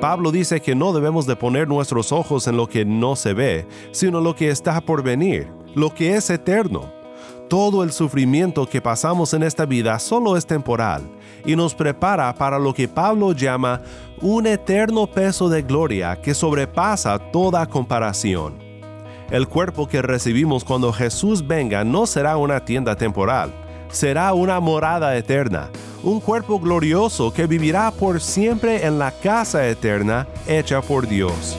Pablo dice que no debemos de poner nuestros ojos en lo que no se ve, sino lo que está por venir, lo que es eterno. Todo el sufrimiento que pasamos en esta vida solo es temporal y nos prepara para lo que Pablo llama un eterno peso de gloria que sobrepasa toda comparación. El cuerpo que recibimos cuando Jesús venga no será una tienda temporal, será una morada eterna, un cuerpo glorioso que vivirá por siempre en la casa eterna hecha por Dios.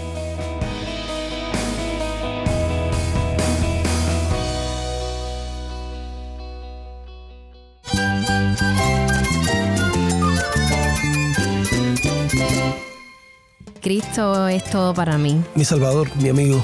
Cristo es todo para mí. Mi Salvador, mi amigo,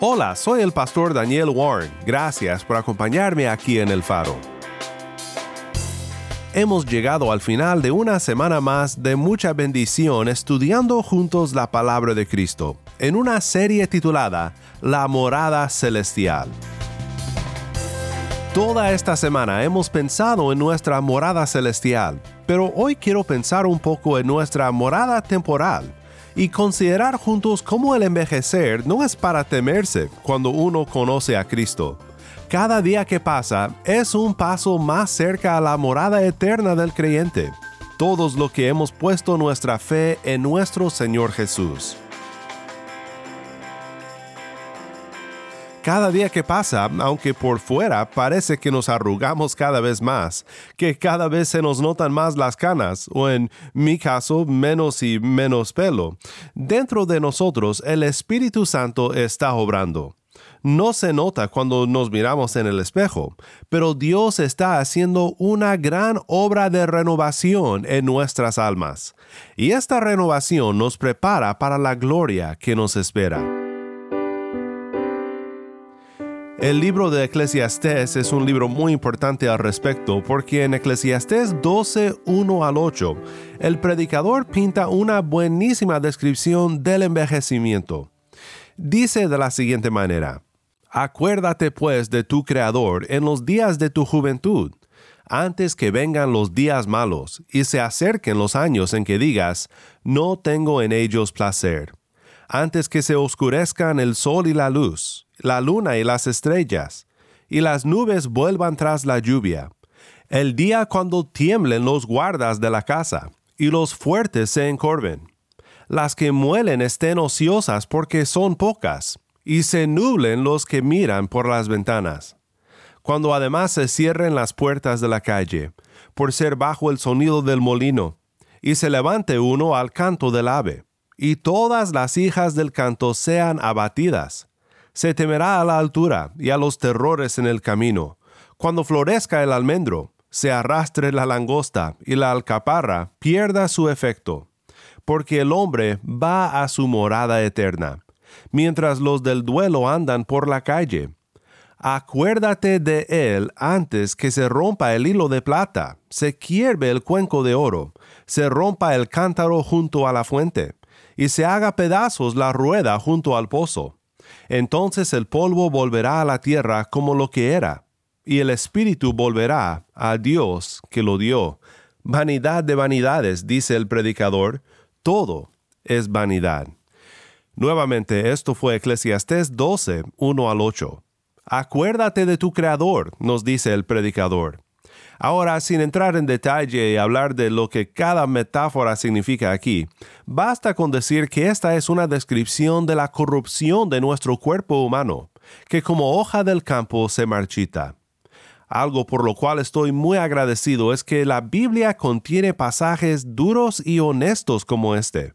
Hola, soy el pastor Daniel Warren. Gracias por acompañarme aquí en El Faro. Hemos llegado al final de una semana más de mucha bendición estudiando juntos la palabra de Cristo, en una serie titulada La morada celestial. Toda esta semana hemos pensado en nuestra morada celestial, pero hoy quiero pensar un poco en nuestra morada temporal y considerar juntos cómo el envejecer no es para temerse cuando uno conoce a Cristo. Cada día que pasa es un paso más cerca a la morada eterna del creyente, todos los que hemos puesto nuestra fe en nuestro Señor Jesús. Cada día que pasa, aunque por fuera parece que nos arrugamos cada vez más, que cada vez se nos notan más las canas, o en mi caso, menos y menos pelo, dentro de nosotros el Espíritu Santo está obrando. No se nota cuando nos miramos en el espejo, pero Dios está haciendo una gran obra de renovación en nuestras almas, y esta renovación nos prepara para la gloria que nos espera. El libro de Eclesiastés es un libro muy importante al respecto porque en Eclesiastés 12, 1 al 8, el predicador pinta una buenísima descripción del envejecimiento. Dice de la siguiente manera, Acuérdate pues de tu Creador en los días de tu juventud, antes que vengan los días malos y se acerquen los años en que digas, no tengo en ellos placer, antes que se oscurezcan el sol y la luz la luna y las estrellas, y las nubes vuelvan tras la lluvia, el día cuando tiemblen los guardas de la casa, y los fuertes se encorven, las que muelen estén ociosas porque son pocas, y se nublen los que miran por las ventanas, cuando además se cierren las puertas de la calle, por ser bajo el sonido del molino, y se levante uno al canto del ave, y todas las hijas del canto sean abatidas, se temerá a la altura y a los terrores en el camino. Cuando florezca el almendro, se arrastre la langosta y la alcaparra pierda su efecto, porque el hombre va a su morada eterna, mientras los del duelo andan por la calle. Acuérdate de él antes que se rompa el hilo de plata, se quierbe el cuenco de oro, se rompa el cántaro junto a la fuente, y se haga pedazos la rueda junto al pozo entonces el polvo volverá a la tierra como lo que era, y el espíritu volverá a Dios que lo dio. Vanidad de vanidades, dice el predicador, todo es vanidad. Nuevamente, esto fue Eclesiastés 12, 1 al 8. Acuérdate de tu Creador, nos dice el predicador. Ahora, sin entrar en detalle y hablar de lo que cada metáfora significa aquí, basta con decir que esta es una descripción de la corrupción de nuestro cuerpo humano, que como hoja del campo se marchita. Algo por lo cual estoy muy agradecido es que la Biblia contiene pasajes duros y honestos como este.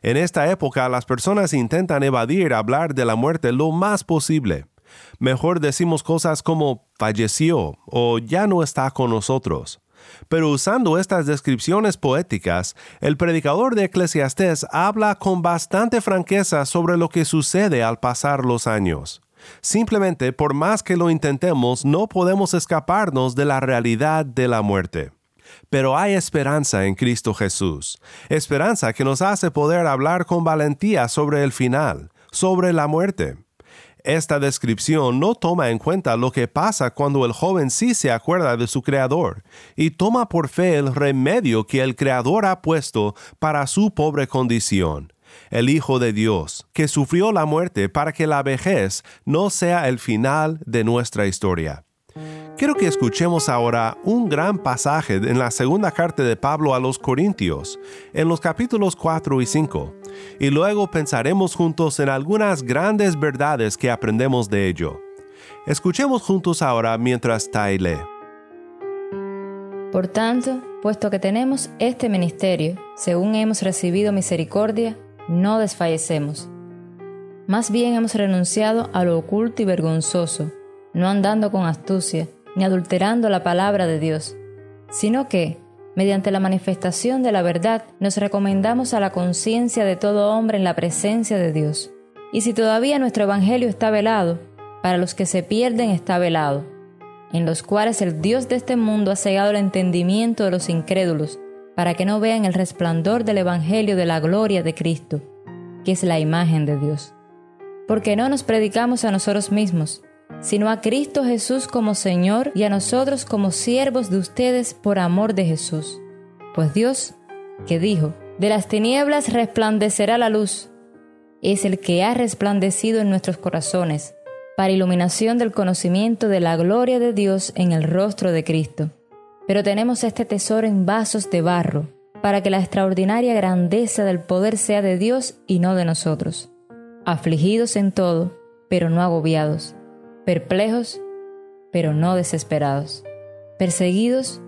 En esta época las personas intentan evadir hablar de la muerte lo más posible. Mejor decimos cosas como falleció o ya no está con nosotros. Pero usando estas descripciones poéticas, el predicador de Eclesiastés habla con bastante franqueza sobre lo que sucede al pasar los años. Simplemente, por más que lo intentemos, no podemos escaparnos de la realidad de la muerte. Pero hay esperanza en Cristo Jesús, esperanza que nos hace poder hablar con valentía sobre el final, sobre la muerte. Esta descripción no toma en cuenta lo que pasa cuando el joven sí se acuerda de su Creador y toma por fe el remedio que el Creador ha puesto para su pobre condición, el Hijo de Dios, que sufrió la muerte para que la vejez no sea el final de nuestra historia. Quiero que escuchemos ahora un gran pasaje en la segunda carta de Pablo a los Corintios, en los capítulos 4 y 5, y luego pensaremos juntos en algunas grandes verdades que aprendemos de ello. Escuchemos juntos ahora mientras Tai lee. Por tanto, puesto que tenemos este ministerio, según hemos recibido misericordia, no desfallecemos. Más bien hemos renunciado a lo oculto y vergonzoso, no andando con astucia, ni adulterando la palabra de Dios, sino que, mediante la manifestación de la verdad, nos recomendamos a la conciencia de todo hombre en la presencia de Dios. Y si todavía nuestro Evangelio está velado, para los que se pierden está velado, en los cuales el Dios de este mundo ha cegado el entendimiento de los incrédulos, para que no vean el resplandor del Evangelio de la gloria de Cristo, que es la imagen de Dios. Porque no nos predicamos a nosotros mismos, sino a Cristo Jesús como Señor y a nosotros como siervos de ustedes por amor de Jesús. Pues Dios, que dijo, de las tinieblas resplandecerá la luz, es el que ha resplandecido en nuestros corazones, para iluminación del conocimiento de la gloria de Dios en el rostro de Cristo. Pero tenemos este tesoro en vasos de barro, para que la extraordinaria grandeza del poder sea de Dios y no de nosotros. Afligidos en todo, pero no agobiados perplejos, pero no desesperados, perseguidos,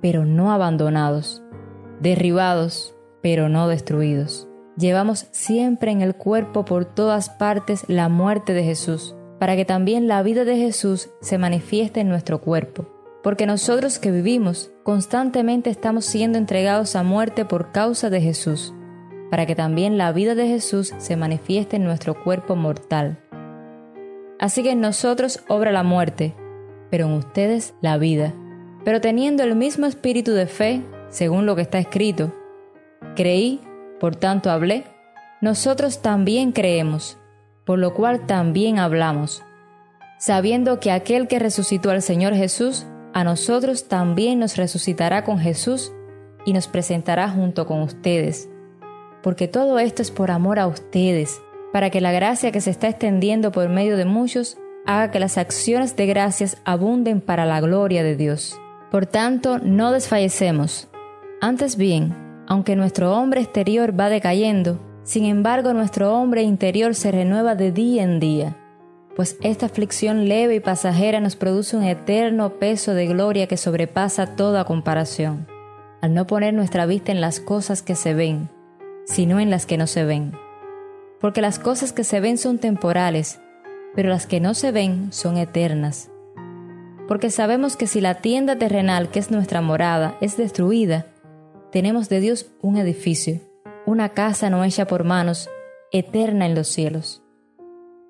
pero no abandonados, derribados, pero no destruidos. Llevamos siempre en el cuerpo por todas partes la muerte de Jesús, para que también la vida de Jesús se manifieste en nuestro cuerpo. Porque nosotros que vivimos constantemente estamos siendo entregados a muerte por causa de Jesús, para que también la vida de Jesús se manifieste en nuestro cuerpo mortal Así que en nosotros obra la muerte, pero en ustedes la vida. Pero teniendo el mismo espíritu de fe, según lo que está escrito, creí, por tanto hablé, nosotros también creemos, por lo cual también hablamos, sabiendo que aquel que resucitó al Señor Jesús, a nosotros también nos resucitará con Jesús y nos presentará junto con ustedes. Porque todo esto es por amor a ustedes para que la gracia que se está extendiendo por medio de muchos haga que las acciones de gracias abunden para la gloria de Dios. Por tanto, no desfallecemos. Antes bien, aunque nuestro hombre exterior va decayendo, sin embargo nuestro hombre interior se renueva de día en día, pues esta aflicción leve y pasajera nos produce un eterno peso de gloria que sobrepasa toda comparación, al no poner nuestra vista en las cosas que se ven, sino en las que no se ven porque las cosas que se ven son temporales, pero las que no se ven son eternas. Porque sabemos que si la tienda terrenal, que es nuestra morada, es destruida, tenemos de Dios un edificio, una casa no hecha por manos, eterna en los cielos.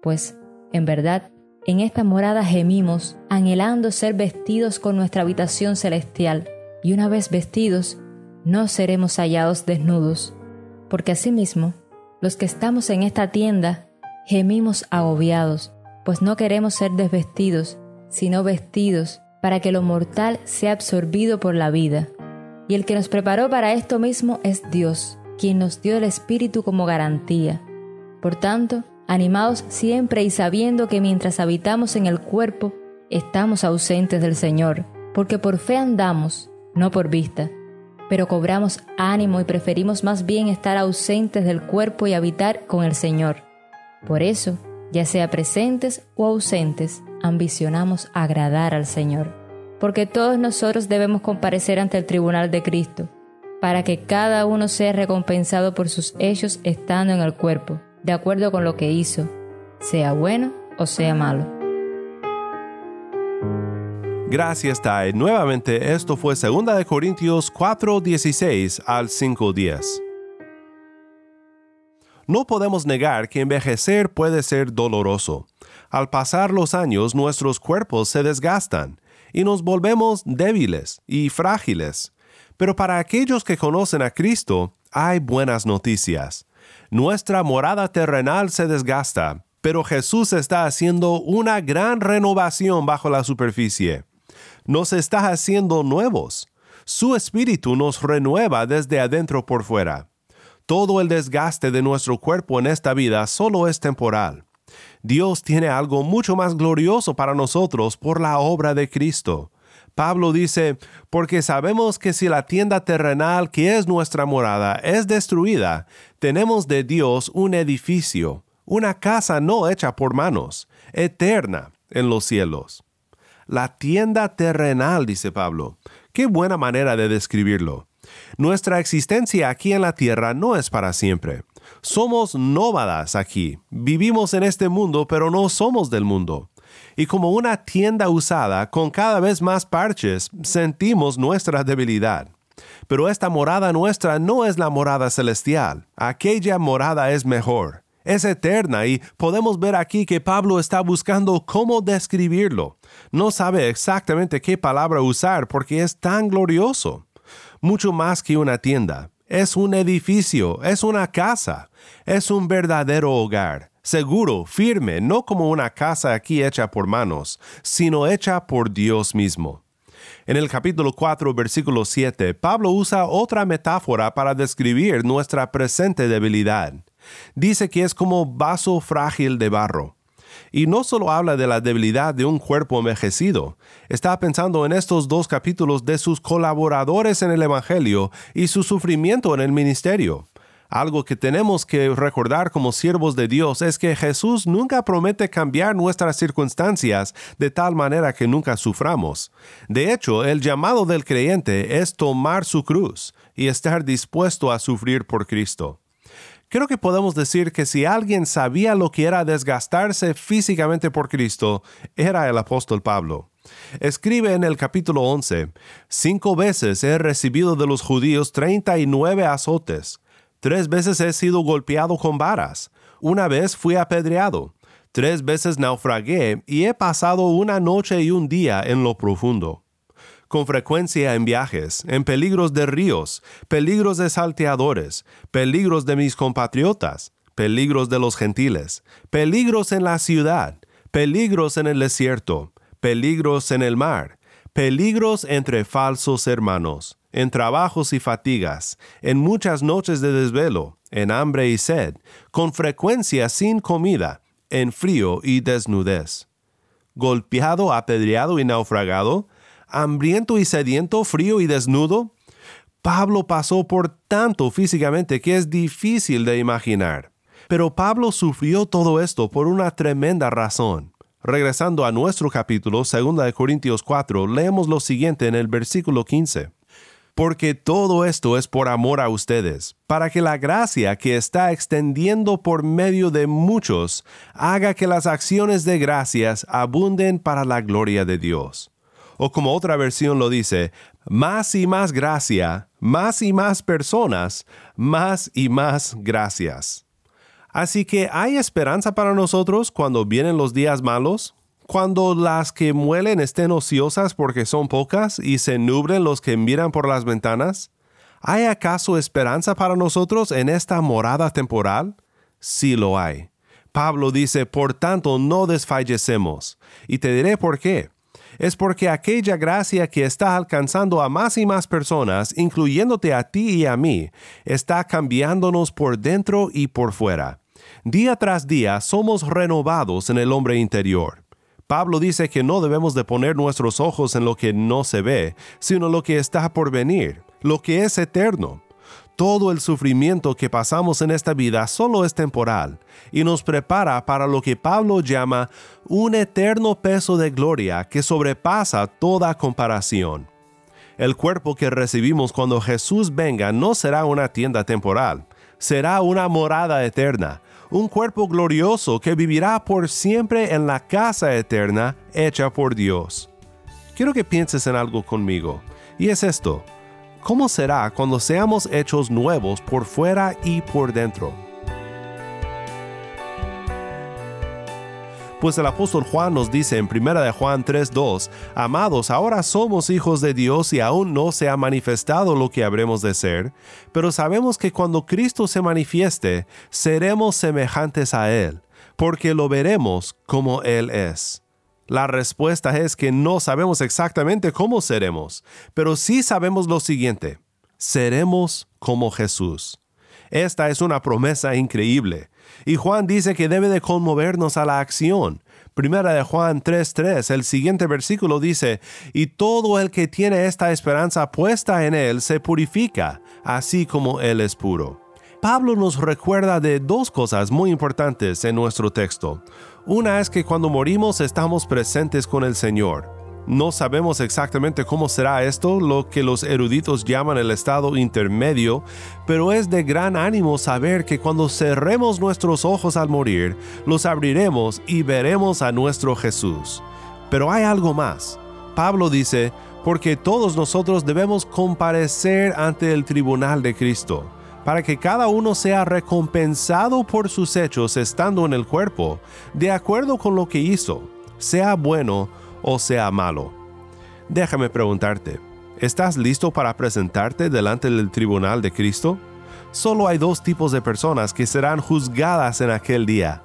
Pues, en verdad, en esta morada gemimos, anhelando ser vestidos con nuestra habitación celestial, y una vez vestidos, no seremos hallados desnudos, porque asimismo los que estamos en esta tienda gemimos agobiados, pues no queremos ser desvestidos, sino vestidos, para que lo mortal sea absorbido por la vida. Y el que nos preparó para esto mismo es Dios, quien nos dio el Espíritu como garantía. Por tanto, animados siempre y sabiendo que mientras habitamos en el cuerpo, estamos ausentes del Señor, porque por fe andamos, no por vista pero cobramos ánimo y preferimos más bien estar ausentes del cuerpo y habitar con el Señor. Por eso, ya sea presentes o ausentes, ambicionamos agradar al Señor, porque todos nosotros debemos comparecer ante el tribunal de Cristo, para que cada uno sea recompensado por sus hechos estando en el cuerpo, de acuerdo con lo que hizo, sea bueno o sea malo. Gracias, Tai. Nuevamente, esto fue 2 de Corintios 4:16 al 5:10. No podemos negar que envejecer puede ser doloroso. Al pasar los años, nuestros cuerpos se desgastan y nos volvemos débiles y frágiles. Pero para aquellos que conocen a Cristo, hay buenas noticias. Nuestra morada terrenal se desgasta, pero Jesús está haciendo una gran renovación bajo la superficie nos está haciendo nuevos. Su espíritu nos renueva desde adentro por fuera. Todo el desgaste de nuestro cuerpo en esta vida solo es temporal. Dios tiene algo mucho más glorioso para nosotros por la obra de Cristo. Pablo dice, porque sabemos que si la tienda terrenal que es nuestra morada es destruida, tenemos de Dios un edificio, una casa no hecha por manos, eterna en los cielos. La tienda terrenal, dice Pablo. Qué buena manera de describirlo. Nuestra existencia aquí en la tierra no es para siempre. Somos nómadas aquí. Vivimos en este mundo, pero no somos del mundo. Y como una tienda usada, con cada vez más parches, sentimos nuestra debilidad. Pero esta morada nuestra no es la morada celestial. Aquella morada es mejor. Es eterna y podemos ver aquí que Pablo está buscando cómo describirlo no sabe exactamente qué palabra usar porque es tan glorioso. Mucho más que una tienda. Es un edificio, es una casa, es un verdadero hogar, seguro, firme, no como una casa aquí hecha por manos, sino hecha por Dios mismo. En el capítulo 4, versículo 7, Pablo usa otra metáfora para describir nuestra presente debilidad. Dice que es como vaso frágil de barro. Y no solo habla de la debilidad de un cuerpo envejecido, está pensando en estos dos capítulos de sus colaboradores en el Evangelio y su sufrimiento en el ministerio. Algo que tenemos que recordar como siervos de Dios es que Jesús nunca promete cambiar nuestras circunstancias de tal manera que nunca suframos. De hecho, el llamado del creyente es tomar su cruz y estar dispuesto a sufrir por Cristo. Creo que podemos decir que si alguien sabía lo que era desgastarse físicamente por Cristo, era el apóstol Pablo. Escribe en el capítulo 11, Cinco veces he recibido de los judíos treinta y nueve azotes. Tres veces he sido golpeado con varas. Una vez fui apedreado. Tres veces naufragué y he pasado una noche y un día en lo profundo con frecuencia en viajes, en peligros de ríos, peligros de salteadores, peligros de mis compatriotas, peligros de los gentiles, peligros en la ciudad, peligros en el desierto, peligros en el mar, peligros entre falsos hermanos, en trabajos y fatigas, en muchas noches de desvelo, en hambre y sed, con frecuencia sin comida, en frío y desnudez. Golpeado, apedreado y naufragado, hambriento y sediento, frío y desnudo? Pablo pasó por tanto físicamente que es difícil de imaginar. Pero Pablo sufrió todo esto por una tremenda razón. Regresando a nuestro capítulo 2 Corintios 4, leemos lo siguiente en el versículo 15. Porque todo esto es por amor a ustedes, para que la gracia que está extendiendo por medio de muchos haga que las acciones de gracias abunden para la gloria de Dios o como otra versión lo dice, más y más gracia, más y más personas, más y más gracias. Así que hay esperanza para nosotros cuando vienen los días malos, cuando las que muelen estén ociosas porque son pocas y se nublen los que miran por las ventanas. ¿Hay acaso esperanza para nosotros en esta morada temporal? Sí lo hay. Pablo dice, por tanto, no desfallecemos. Y te diré por qué es porque aquella gracia que está alcanzando a más y más personas, incluyéndote a ti y a mí, está cambiándonos por dentro y por fuera. Día tras día somos renovados en el hombre interior. Pablo dice que no debemos de poner nuestros ojos en lo que no se ve, sino lo que está por venir, lo que es eterno. Todo el sufrimiento que pasamos en esta vida solo es temporal y nos prepara para lo que Pablo llama un eterno peso de gloria que sobrepasa toda comparación. El cuerpo que recibimos cuando Jesús venga no será una tienda temporal, será una morada eterna, un cuerpo glorioso que vivirá por siempre en la casa eterna hecha por Dios. quiero que pienses en algo conmigo. Y es esto. ¿Cómo será cuando seamos hechos nuevos por fuera y por dentro? Pues el apóstol Juan nos dice en 1 de Juan 3:2, Amados, ahora somos hijos de Dios y aún no se ha manifestado lo que habremos de ser, pero sabemos que cuando Cristo se manifieste, seremos semejantes a Él, porque lo veremos como Él es. La respuesta es que no sabemos exactamente cómo seremos, pero sí sabemos lo siguiente, seremos como Jesús. Esta es una promesa increíble. Y Juan dice que debe de conmovernos a la acción. Primera de Juan 3:3, el siguiente versículo dice, y todo el que tiene esta esperanza puesta en él se purifica, así como él es puro. Pablo nos recuerda de dos cosas muy importantes en nuestro texto. Una es que cuando morimos estamos presentes con el Señor. No sabemos exactamente cómo será esto, lo que los eruditos llaman el estado intermedio, pero es de gran ánimo saber que cuando cerremos nuestros ojos al morir, los abriremos y veremos a nuestro Jesús. Pero hay algo más. Pablo dice, porque todos nosotros debemos comparecer ante el tribunal de Cristo, para que cada uno sea recompensado por sus hechos estando en el cuerpo, de acuerdo con lo que hizo, sea bueno o sea malo. Déjame preguntarte, ¿estás listo para presentarte delante del tribunal de Cristo? Solo hay dos tipos de personas que serán juzgadas en aquel día.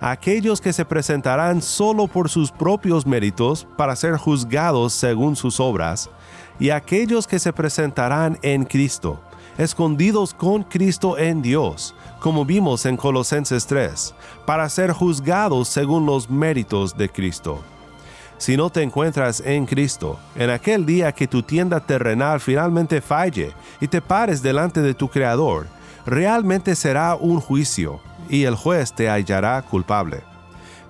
Aquellos que se presentarán solo por sus propios méritos para ser juzgados según sus obras, y aquellos que se presentarán en Cristo, escondidos con Cristo en Dios, como vimos en Colosenses 3, para ser juzgados según los méritos de Cristo si no te encuentras en Cristo, en aquel día que tu tienda terrenal finalmente falle y te pares delante de tu Creador, realmente será un juicio y el juez te hallará culpable.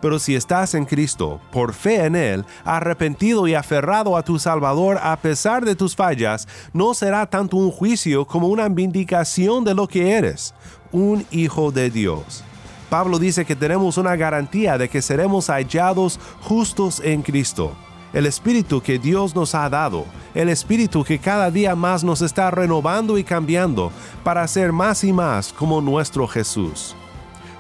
Pero si estás en Cristo, por fe en Él, arrepentido y aferrado a tu Salvador a pesar de tus fallas, no será tanto un juicio como una vindicación de lo que eres, un hijo de Dios. Pablo dice que tenemos una garantía de que seremos hallados justos en Cristo. El Espíritu que Dios nos ha dado, el Espíritu que cada día más nos está renovando y cambiando para ser más y más como nuestro Jesús.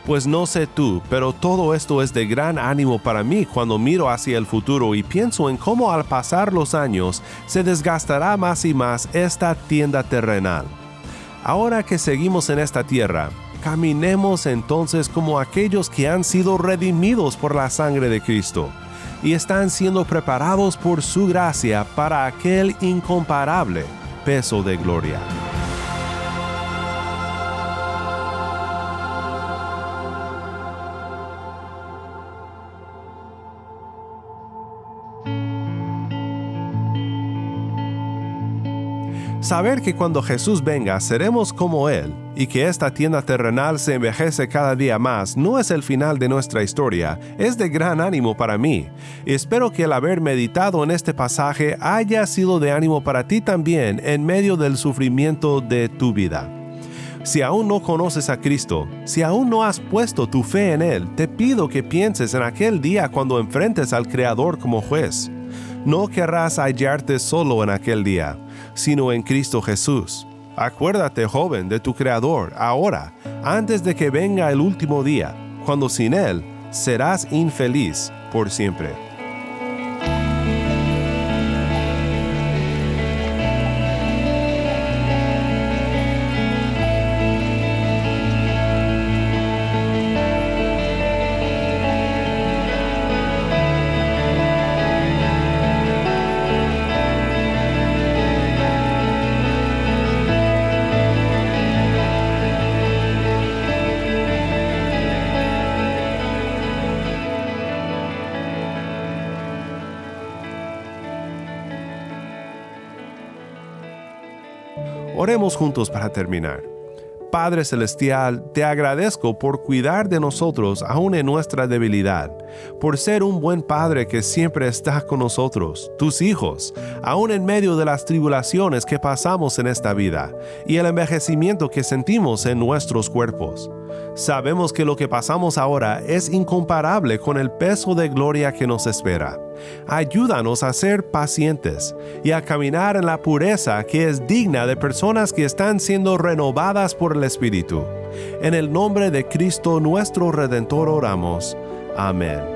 Pues no sé tú, pero todo esto es de gran ánimo para mí cuando miro hacia el futuro y pienso en cómo al pasar los años se desgastará más y más esta tienda terrenal. Ahora que seguimos en esta tierra, caminemos entonces como aquellos que han sido redimidos por la sangre de Cristo y están siendo preparados por su gracia para aquel incomparable peso de gloria. Saber que cuando Jesús venga seremos como Él y que esta tienda terrenal se envejece cada día más no es el final de nuestra historia, es de gran ánimo para mí. Espero que el haber meditado en este pasaje haya sido de ánimo para ti también en medio del sufrimiento de tu vida. Si aún no conoces a Cristo, si aún no has puesto tu fe en Él, te pido que pienses en aquel día cuando enfrentes al Creador como juez. No querrás hallarte solo en aquel día sino en Cristo Jesús. Acuérdate, joven, de tu Creador, ahora, antes de que venga el último día, cuando sin Él serás infeliz por siempre. Oremos juntos para terminar. Padre Celestial, te agradezco por cuidar de nosotros aún en nuestra debilidad, por ser un buen Padre que siempre está con nosotros, tus hijos, aún en medio de las tribulaciones que pasamos en esta vida y el envejecimiento que sentimos en nuestros cuerpos. Sabemos que lo que pasamos ahora es incomparable con el peso de gloria que nos espera. Ayúdanos a ser pacientes y a caminar en la pureza que es digna de personas que están siendo renovadas por el Espíritu. En el nombre de Cristo nuestro Redentor oramos. Amén.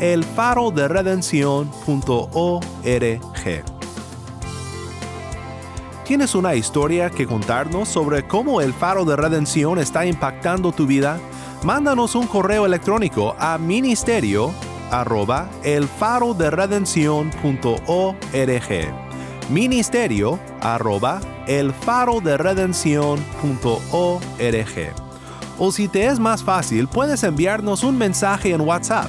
elfaroderedención.org. ¿Tienes una historia que contarnos sobre cómo el faro de redención está impactando tu vida? Mándanos un correo electrónico a ministerio arroba Ministerio arroba O si te es más fácil, puedes enviarnos un mensaje en WhatsApp